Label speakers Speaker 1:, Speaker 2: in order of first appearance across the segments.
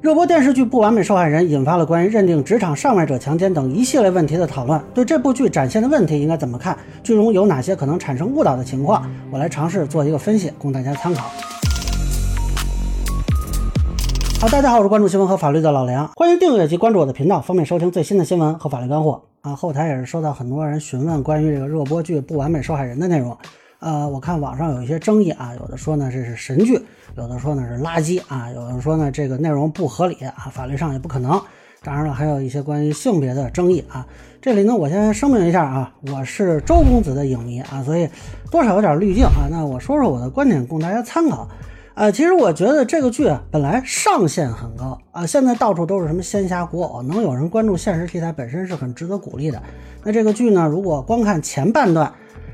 Speaker 1: 热播电视剧《不完美受害人》引发了关于认定职场上位者强奸等一系列问题的讨论。对这部剧展现的问题应该怎么看？剧中有哪些可能产生误导的情况？我来尝试做一个分析，供大家参考。好，大家好，我是关注新闻和法律的老梁，欢迎订阅及关注我的频道，方便收听最新的新闻和法律干货。啊，后台也是收到很多人询问关于这个热播剧《不完美受害人》的内容。呃，我看网上有一些争议啊，有的说呢这是神剧，有的说呢是垃圾啊，有的说呢这个内容不合理啊，法律上也不可能。当然了，还有一些关于性别的争议啊。这里呢，我先声明一下啊，我是周公子的影迷啊，所以多少有点滤镜啊。那我说说我的观点，供大家参考。呃，其实我觉得这个剧啊，本来上限很高啊，现在到处都是什么仙侠古偶，能有人关注现实题材本身是很值得鼓励的。那这个剧呢，如果光看前半段。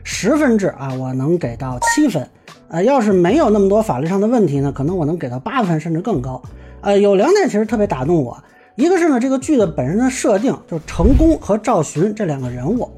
Speaker 1: 十分制啊，我能给到七分，呃，要是没有那么多法律上的问题呢，可能我能给到八分甚至更高。呃，有两点其实特别打动我，一个是呢，这个剧的本身的设定，就是成功和赵寻这两个人物，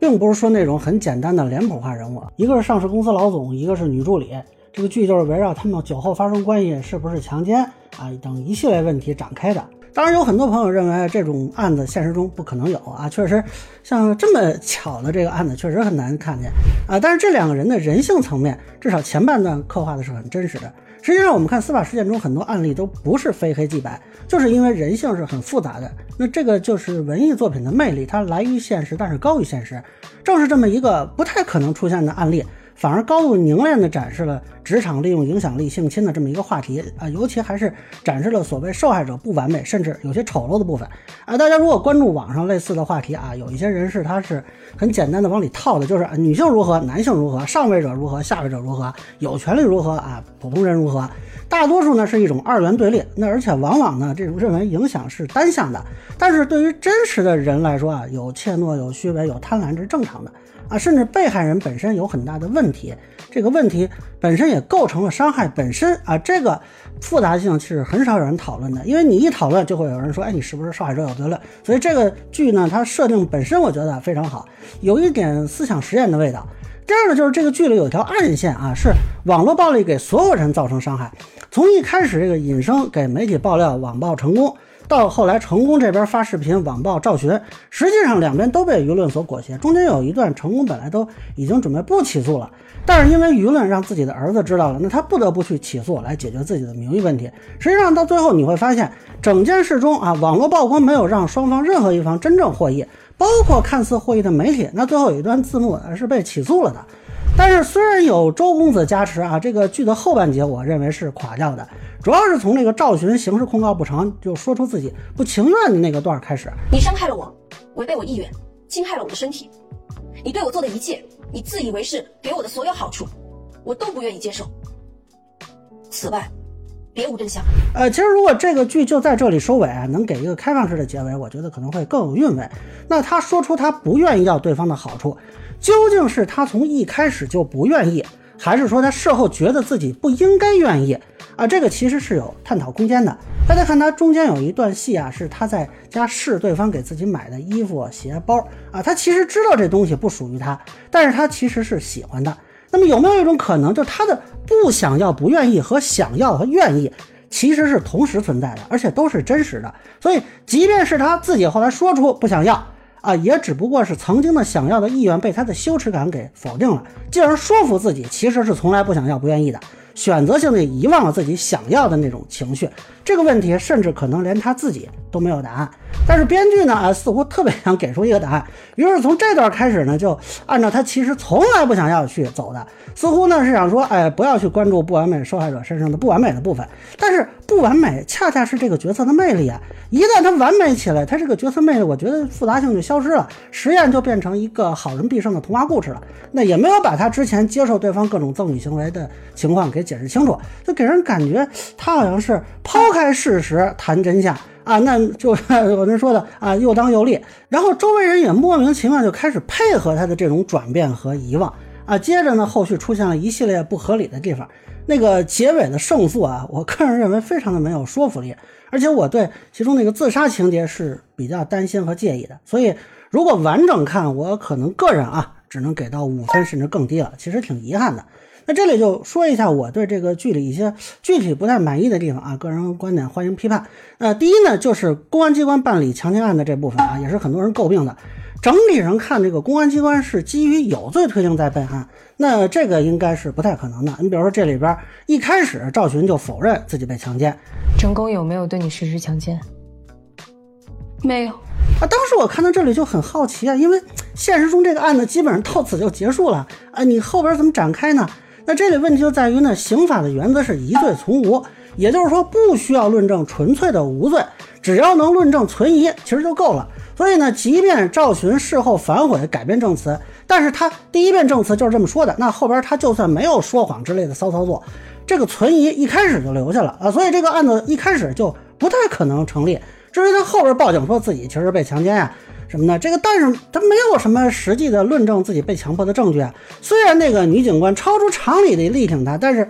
Speaker 1: 并不是说那种很简单的脸谱化人物，一个是上市公司老总，一个是女助理，这个剧就是围绕他们酒后发生关系是不是强奸啊等一系列问题展开的。当然，有很多朋友认为这种案子现实中不可能有啊，确实，像这么巧的这个案子确实很难看见啊。但是这两个人的人性层面，至少前半段刻画的是很真实的。实际上，我们看司法实践中很多案例都不是非黑即白，就是因为人性是很复杂的。那这个就是文艺作品的魅力，它来于现实，但是高于现实。正是这么一个不太可能出现的案例。反而高度凝练地展示了职场利用影响力性侵的这么一个话题啊，尤其还是展示了所谓受害者不完美，甚至有些丑陋的部分啊。大家如果关注网上类似的话题啊，有一些人士他是很简单的往里套的，就是女性如何，男性如何，上位者如何，下位者如何，有权利如何啊，普通人如何。大多数呢是一种二元对立，那而且往往呢这种认为影响是单向的。但是对于真实的人来说啊，有怯懦，有虚伪，有贪婪，这是正常的。啊，甚至被害人本身有很大的问题，这个问题本身也构成了伤害本身啊，这个复杂性是很少有人讨论的，因为你一讨论就会有人说，哎，你是不是受害者有罪论？所以这个剧呢，它设定本身我觉得非常好，有一点思想实验的味道。第二个就是这个剧里有一条暗线啊，是网络暴力给所有人造成伤害，从一开始这个尹生给媒体爆料网暴成功。到后来，成功这边发视频网暴赵寻，实际上两边都被舆论所裹挟。中间有一段，成功本来都已经准备不起诉了，但是因为舆论让自己的儿子知道了，那他不得不去起诉来解决自己的名誉问题。实际上到最后你会发现，整件事中啊，网络曝光没有让双方任何一方真正获益，包括看似获益的媒体。那最后有一段字幕是被起诉了的。但是虽然有周公子加持啊，这个剧的后半截我认为是垮掉的，主要是从那个赵寻刑事控告不成就说出自己不情愿的那个段开始。
Speaker 2: 你伤害了我，违背我意愿，侵害了我的身体，你对我做的一切，你自以为是给我的所有好处，我都不愿意接受。此外，别无真相。
Speaker 1: 呃，其实如果这个剧就在这里收尾啊，能给一个开放式的结尾，我觉得可能会更有韵味。那他说出他不愿意要对方的好处。究竟是他从一开始就不愿意，还是说他事后觉得自己不应该愿意啊？这个其实是有探讨空间的。大家看他中间有一段戏啊，是他在家试对方给自己买的衣服、鞋包啊，他其实知道这东西不属于他，但是他其实是喜欢的。那么有没有一种可能，就他的不想要、不愿意和想要和愿意其实是同时存在的，而且都是真实的？所以，即便是他自己后来说出不想要。啊，也只不过是曾经的想要的意愿被他的羞耻感给否定了，进而说服自己其实是从来不想要、不愿意的。选择性的遗忘了自己想要的那种情绪，这个问题甚至可能连他自己都没有答案。但是编剧呢，啊，似乎特别想给出一个答案，于是从这段开始呢，就按照他其实从来不想要去走的，似乎呢是想说，哎，不要去关注不完美受害者身上的不完美的部分。但是不完美恰恰是这个角色的魅力啊！一旦他完美起来，他这个角色魅力，我觉得复杂性就消失了，实验就变成一个好人必胜的童话故事了。那也没有把他之前接受对方各种赠与行为的情况给。解释清楚，就给人感觉他好像是抛开事实谈真相啊，那就是 我们说的啊，又当又立。然后周围人也莫名其妙就开始配合他的这种转变和遗忘啊。接着呢，后续出现了一系列不合理的地方。那个结尾的胜诉啊，我个人认为非常的没有说服力，而且我对其中那个自杀情节是比较担心和介意的。所以如果完整看，我可能个人啊，只能给到五分甚至更低了，其实挺遗憾的。那这里就说一下我对这个剧里一些具体不太满意的地方啊，个人观点欢迎批判。呃，第一呢，就是公安机关办理强奸案的这部分啊，也是很多人诟病的。整体上看，这个公安机关是基于有罪推定在办案，那这个应该是不太可能的。你比如说这里边一开始赵群就否认自己被强奸，
Speaker 3: 成功有没有对你实施强奸？
Speaker 2: 没有。
Speaker 1: 啊，当时我看到这里就很好奇啊，因为现实中这个案子基本上到此就结束了啊，你后边怎么展开呢？那这里问题就在于呢，刑法的原则是疑罪从无，也就是说不需要论证纯粹的无罪，只要能论证存疑，其实就够了。所以呢，即便赵群事后反悔改变证词，但是他第一遍证词就是这么说的，那后边他就算没有说谎之类的骚操作，这个存疑一开始就留下了啊，所以这个案子一开始就不太可能成立。至于他后边报警说自己其实被强奸呀什么的，这个但是他没有什么实际的论证自己被强迫的证据啊。虽然那个女警官超出常理的力挺他，但是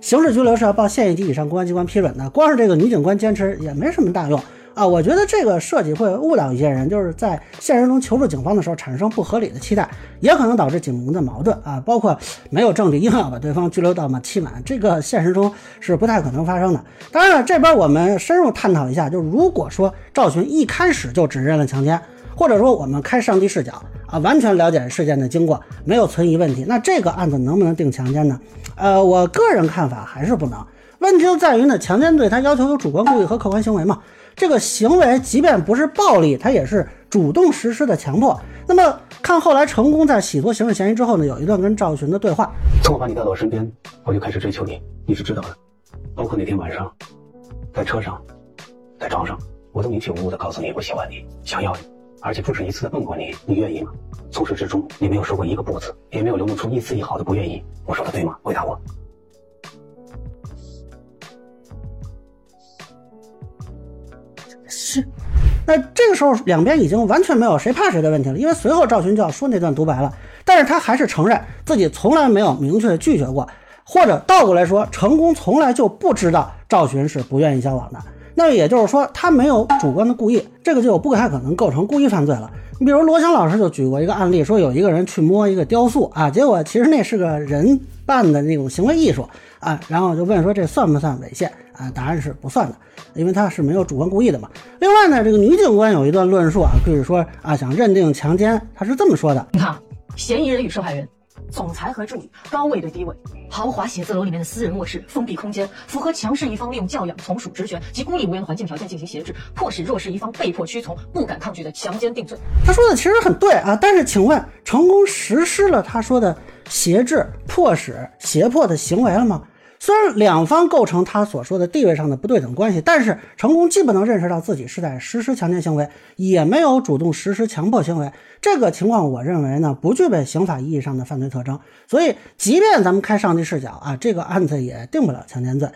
Speaker 1: 刑事拘留是要报县一级以上公安机关批准的，光是这个女警官坚持也没什么大用啊。我觉得这个设计会误导一些人，就是在现实中求助警方的时候产生不合理的期待，也可能导致警民的矛盾啊。包括没有证据硬要把对方拘留到嘛期满，这个现实中是不太可能发生的。当然了，这边我们深入探讨一下，就如果说赵群一开始就指认了强奸，或者说我们开上帝视角啊，完全了解事件的经过，没有存疑问题，那这个案子能不能定强奸呢？呃，我个人看法还是不能。问题就在于呢，强奸罪它要求有主观故意和客观行为嘛，这个行为即便不是暴力，它也是主动实施的强迫。那么看后来成功在洗脱刑事嫌疑之后呢，有一段跟赵群的对话，
Speaker 4: 从我把你带到我身边，我就开始追求你，你是知道的，包括那天晚上，在车上，在床上，我都明确无误的告诉你，我喜欢你，想要你，而且不止一次的问过你，你愿意吗？从始至终，你没有说过一个不字，也没有流露出一丝一毫的不愿意。我说的对吗？回答我。
Speaker 2: 是。
Speaker 1: 那这个时候两边已经完全没有谁怕谁的问题了，因为随后赵群就要说那段独白了，但是他还是承认自己从来没有明确拒绝过，或者倒过来说，成功从来就不知道赵群是不愿意交往的。那也就是说，他没有主观的故意，这个就不太可能构成故意犯罪了。你比如罗翔老师就举过一个案例，说有一个人去摸一个雕塑啊，结果其实那是个人办的那种行为艺术啊，然后就问说这算不算猥亵啊？答案是不算的，因为他是没有主观故意的嘛。另外呢，这个女警官有一段论述啊，就是说啊，想认定强奸，她是这么说的：
Speaker 5: 你看，嫌疑人与受害人，总裁和助理，高位对低位，豪华写字楼里面的私人卧室，封闭空间，符合强势一方利用教养、从属职权及孤立无援的环境条件进行挟制，迫使弱势一方被迫屈从、不敢抗拒的强奸定罪。
Speaker 1: 他说的其实很对啊，但是请问，成功实施了他说的挟制、迫使、胁迫的行为了吗？虽然两方构成他所说的地位上的不对等关系，但是成功既不能认识到自己是在实施强奸行为，也没有主动实施强迫行为。这个情况，我认为呢，不具备刑法意义上的犯罪特征。所以，即便咱们开上帝视角啊，这个案子也定不了强奸罪。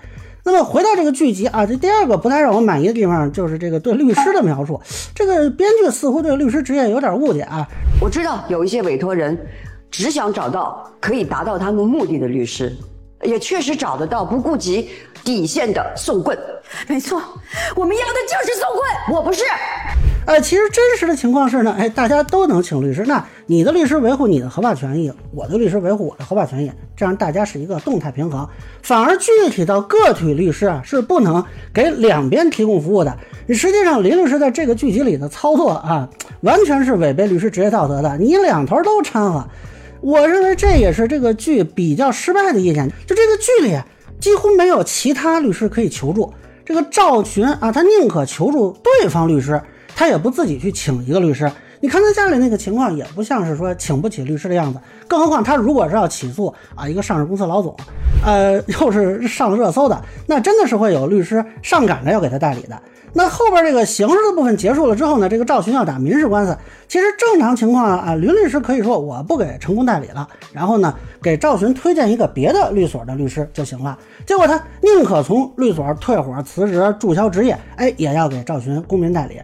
Speaker 1: 那么回到这个剧集啊，这第二个不太让我满意的地方就是这个对律师的描述。这个编剧似乎对律师职业有点误解啊。
Speaker 6: 我知道有一些委托人只想找到可以达到他们目的的律师，也确实找得到不顾及底线的送棍。
Speaker 7: 没错，我们要的就是送棍。
Speaker 6: 我不是，
Speaker 1: 呃，其实真实的情况是呢，哎，大家都能请律师，那你的律师维护你的合法权益，我的律师维护我的合法权益，这样大家是一个动态平衡。反而具体到个体律师啊，是不能给两边提供服务的。你实际上林律师在这个剧集里的操作啊，完全是违背律师职业道德的，你两头都掺和。我认为这也是这个剧比较失败的一点，就这个剧里几乎没有其他律师可以求助。这个赵群啊，他宁可求助对方律师，他也不自己去请一个律师。你看他家里那个情况，也不像是说请不起律师的样子。更何况他如果是要起诉啊一个上市公司老总，呃，又是上热搜的，那真的是会有律师上赶着要给他代理的。那后边这个刑事的部分结束了。之后呢，这个赵群要打民事官司，其实正常情况啊，林律师可以说我不给成功代理了，然后呢给赵群推荐一个别的律所的律师就行了。结果他宁可从律所退伙辞职注销职业，哎，也要给赵群公民代理，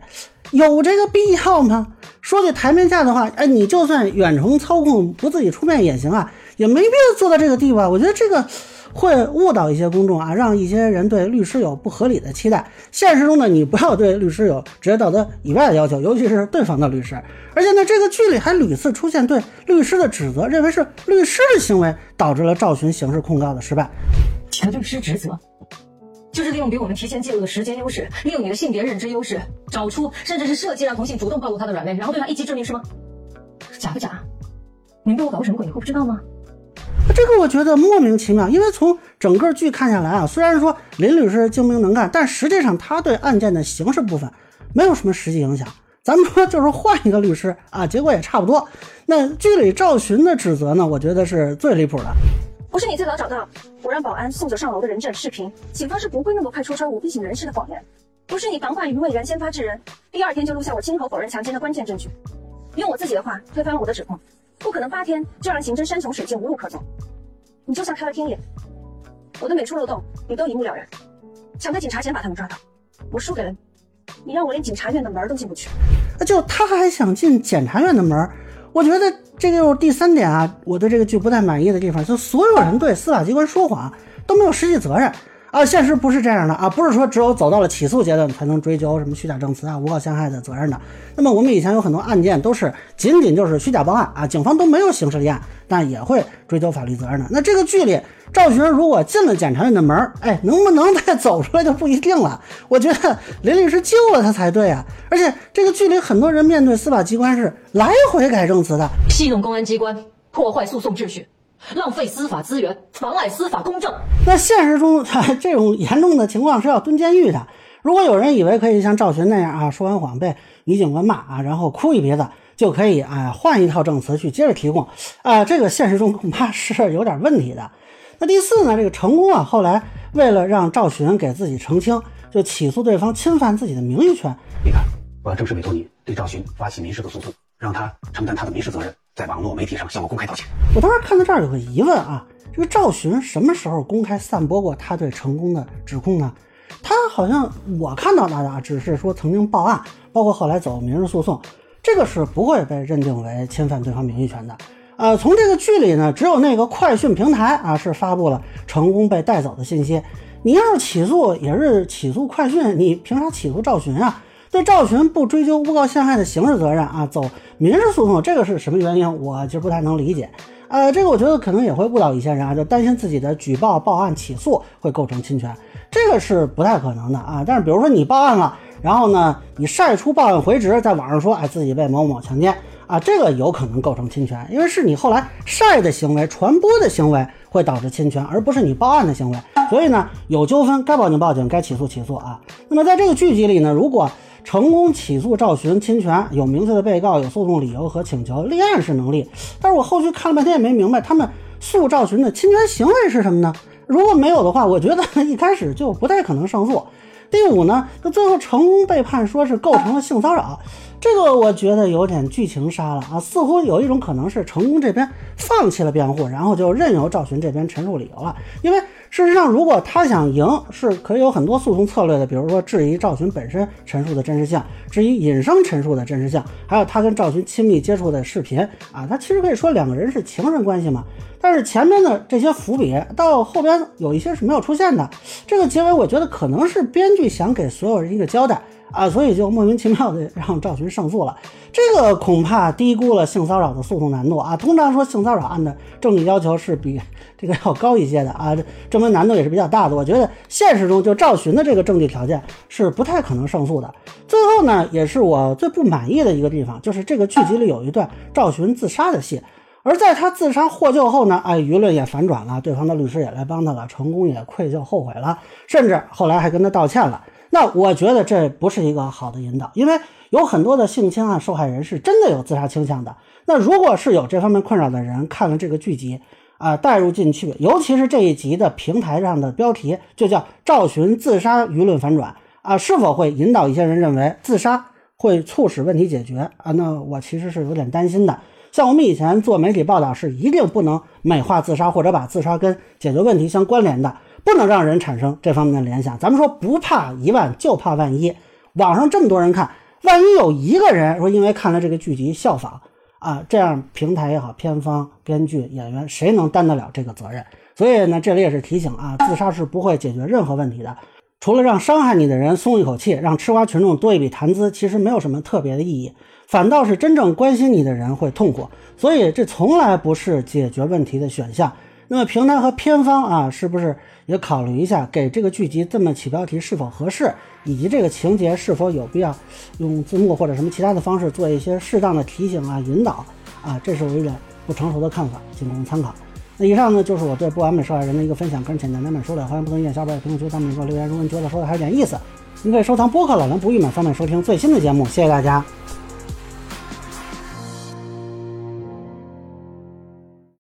Speaker 1: 有这个必要吗？说句台面下的话，哎，你就算远程操控不自己出面也行啊，也没必要做到这个地步啊。我觉得这个会误导一些公众啊，让一些人对律师有不合理的期待。现实中呢，你不要对律师有职业道德以外的要求，尤其是对方的律师。而且呢，这个剧里还屡次出现对律师的指责，认为是律师的行为导致了赵寻刑事控告的失败。
Speaker 5: 你的律师职责，就是利用比我们提前介入的时间优势，利用你的性别认知优势，找出甚至是设计让同性主动暴露他的软肋，然后对他一击致命，是吗？假不假？你们对我搞过什么鬼？你会不知道吗？
Speaker 1: 这个我觉得莫名其妙，因为从整个剧看下来啊，虽然说林律师精明能干，但实际上他对案件的刑事部分没有什么实际影响。咱们说就是换一个律师啊，结果也差不多。那剧里赵寻的指责呢，我觉得是最离谱的。
Speaker 2: 不是你最早找到我让保安送酒上楼的人证视频，警方是不会那么快戳穿我逼醒人事的谎言。不是你防患于未然，先发制人，第二天就录下我亲口否认强奸的关键证据。用我自己的话推翻了我的指控，不可能八天就让刑侦山穷水尽无路可走。你就像开了天眼，我的每处漏洞你都一目了然，想在警察前把他们抓到，我输给了你，你让我连检察院的门都进不去。
Speaker 1: 就他还想进检察院的门，我觉得这就是第三点啊，我对这个剧不太满意的地方，就所有人对司法机关说谎都没有实际责任。啊，现实不是这样的啊，不是说只有走到了起诉阶段才能追究什么虚假证词啊、诬告陷害的责任的。那么我们以前有很多案件都是仅仅就是虚假报案啊，警方都没有刑事立案，但也会追究法律责任的。那这个剧里赵学如果进了检察院的门，哎，能不能再走出来就不一定了。我觉得林律师救了他才对啊。而且这个剧里很多人面对司法机关是来回改证词的，
Speaker 5: 戏弄公安机关，破坏诉讼秩序。浪费司法资源，妨碍司法公正。
Speaker 1: 那现实中，这种严重的情况是要蹲监狱的。如果有人以为可以像赵群那样啊，说完谎被女警官骂啊，然后哭一鼻子就可以啊换一套证词去接着提供啊，这个现实中恐怕是有点问题的。那第四呢，这个成功啊，后来为了让赵群给自己澄清，就起诉对方侵犯自己的名誉权。
Speaker 4: 你看，我要正式委托你对赵群发起民事的诉讼，让他承担他的民事责任。在网络媒体上向我公开道歉。
Speaker 1: 我当时看到这儿有个疑问啊，这个赵寻什么时候公开散播过他对成功的指控呢？他好像我看到的啊，只是说曾经报案，包括后来走民事诉讼，这个是不会被认定为侵犯对方名誉权的。呃，从这个剧里呢，只有那个快讯平台啊是发布了成功被带走的信息。你要是起诉，也是起诉快讯，你凭啥起诉赵寻啊？对赵群不追究诬告陷害的刑事责任啊，走民事诉讼，这个是什么原因？我其实不太能理解。呃，这个我觉得可能也会误导一些人啊，就担心自己的举报、报案、起诉会构成侵权，这个是不太可能的啊。但是比如说你报案了，然后呢，你晒出报案回执，在网上说，哎，自己被某某强奸啊，这个有可能构成侵权，因为是你后来晒的行为、传播的行为会导致侵权，而不是你报案的行为。所以呢，有纠纷该报警报警，该起诉起诉啊。那么在这个剧集里呢，如果成功起诉赵寻侵权，有明确的被告，有诉讼理由和请求，立案是能力。但是我后续看了半天也没明白，他们诉赵寻的侵权行为是什么呢？如果没有的话，我觉得 一开始就不太可能胜诉。第五呢，就最后成功被判说是构成了性骚扰，这个我觉得有点剧情杀了啊！似乎有一种可能是成功这边放弃了辩护，然后就任由赵寻这边陈述理由了，因为。事实上，如果他想赢，是可以有很多诉讼策略的，比如说质疑赵群本身陈述的真实性，质疑尹生陈述的真实性，还有他跟赵群亲密接触的视频啊，他其实可以说两个人是情人关系嘛。但是前面的这些伏笔到后边有一些是没有出现的，这个结尾我觉得可能是编剧想给所有人一个交代。啊，所以就莫名其妙的 让赵群胜诉了，这个恐怕低估了性骚扰的诉讼难度啊。通常说性骚扰案的证据要求是比这个要高一些的啊，证明难度也是比较大的。我觉得现实中就赵群的这个证据条件是不太可能胜诉的。最后呢，也是我最不满意的一个地方，就是这个剧集里有一段赵群自杀的戏，而在他自杀获救后呢，哎，舆论也反转了，对方的律师也来帮他了，成功也愧疚后悔了，甚至后来还跟他道歉了。那我觉得这不是一个好的引导，因为有很多的性侵案受害人是真的有自杀倾向的。那如果是有这方面困扰的人看了这个剧集啊，带入进去，尤其是这一集的平台上的标题就叫“赵寻自杀舆论反转”啊，是否会引导一些人认为自杀会促使问题解决啊？那我其实是有点担心的。像我们以前做媒体报道是一定不能美化自杀或者把自杀跟解决问题相关联的。不能让人产生这方面的联想。咱们说不怕一万，就怕万一。网上这么多人看，万一有一个人说因为看了这个剧集效仿啊，这样平台也好，片方、编剧、演员谁能担得了这个责任？所以呢，这里也是提醒啊，自杀是不会解决任何问题的，除了让伤害你的人松一口气，让吃瓜群众多一笔谈资，其实没有什么特别的意义，反倒是真正关心你的人会痛苦。所以这从来不是解决问题的选项。那么平台和片方啊，是不是也考虑一下，给这个剧集这么起标题是否合适，以及这个情节是否有必要用字幕或者什么其他的方式做一些适当的提醒啊、引导啊？这是我一点不成熟的看法，仅供参考。那以上呢，就是我对不完美受害人的一个分享，个人浅见难免说了，欢迎不同意见小伙伴在评论区弹幕给我留言。如果你觉得说的还有点意思，你可以收藏播客老梁不郁闷，方便收听最新的节目。谢谢大家。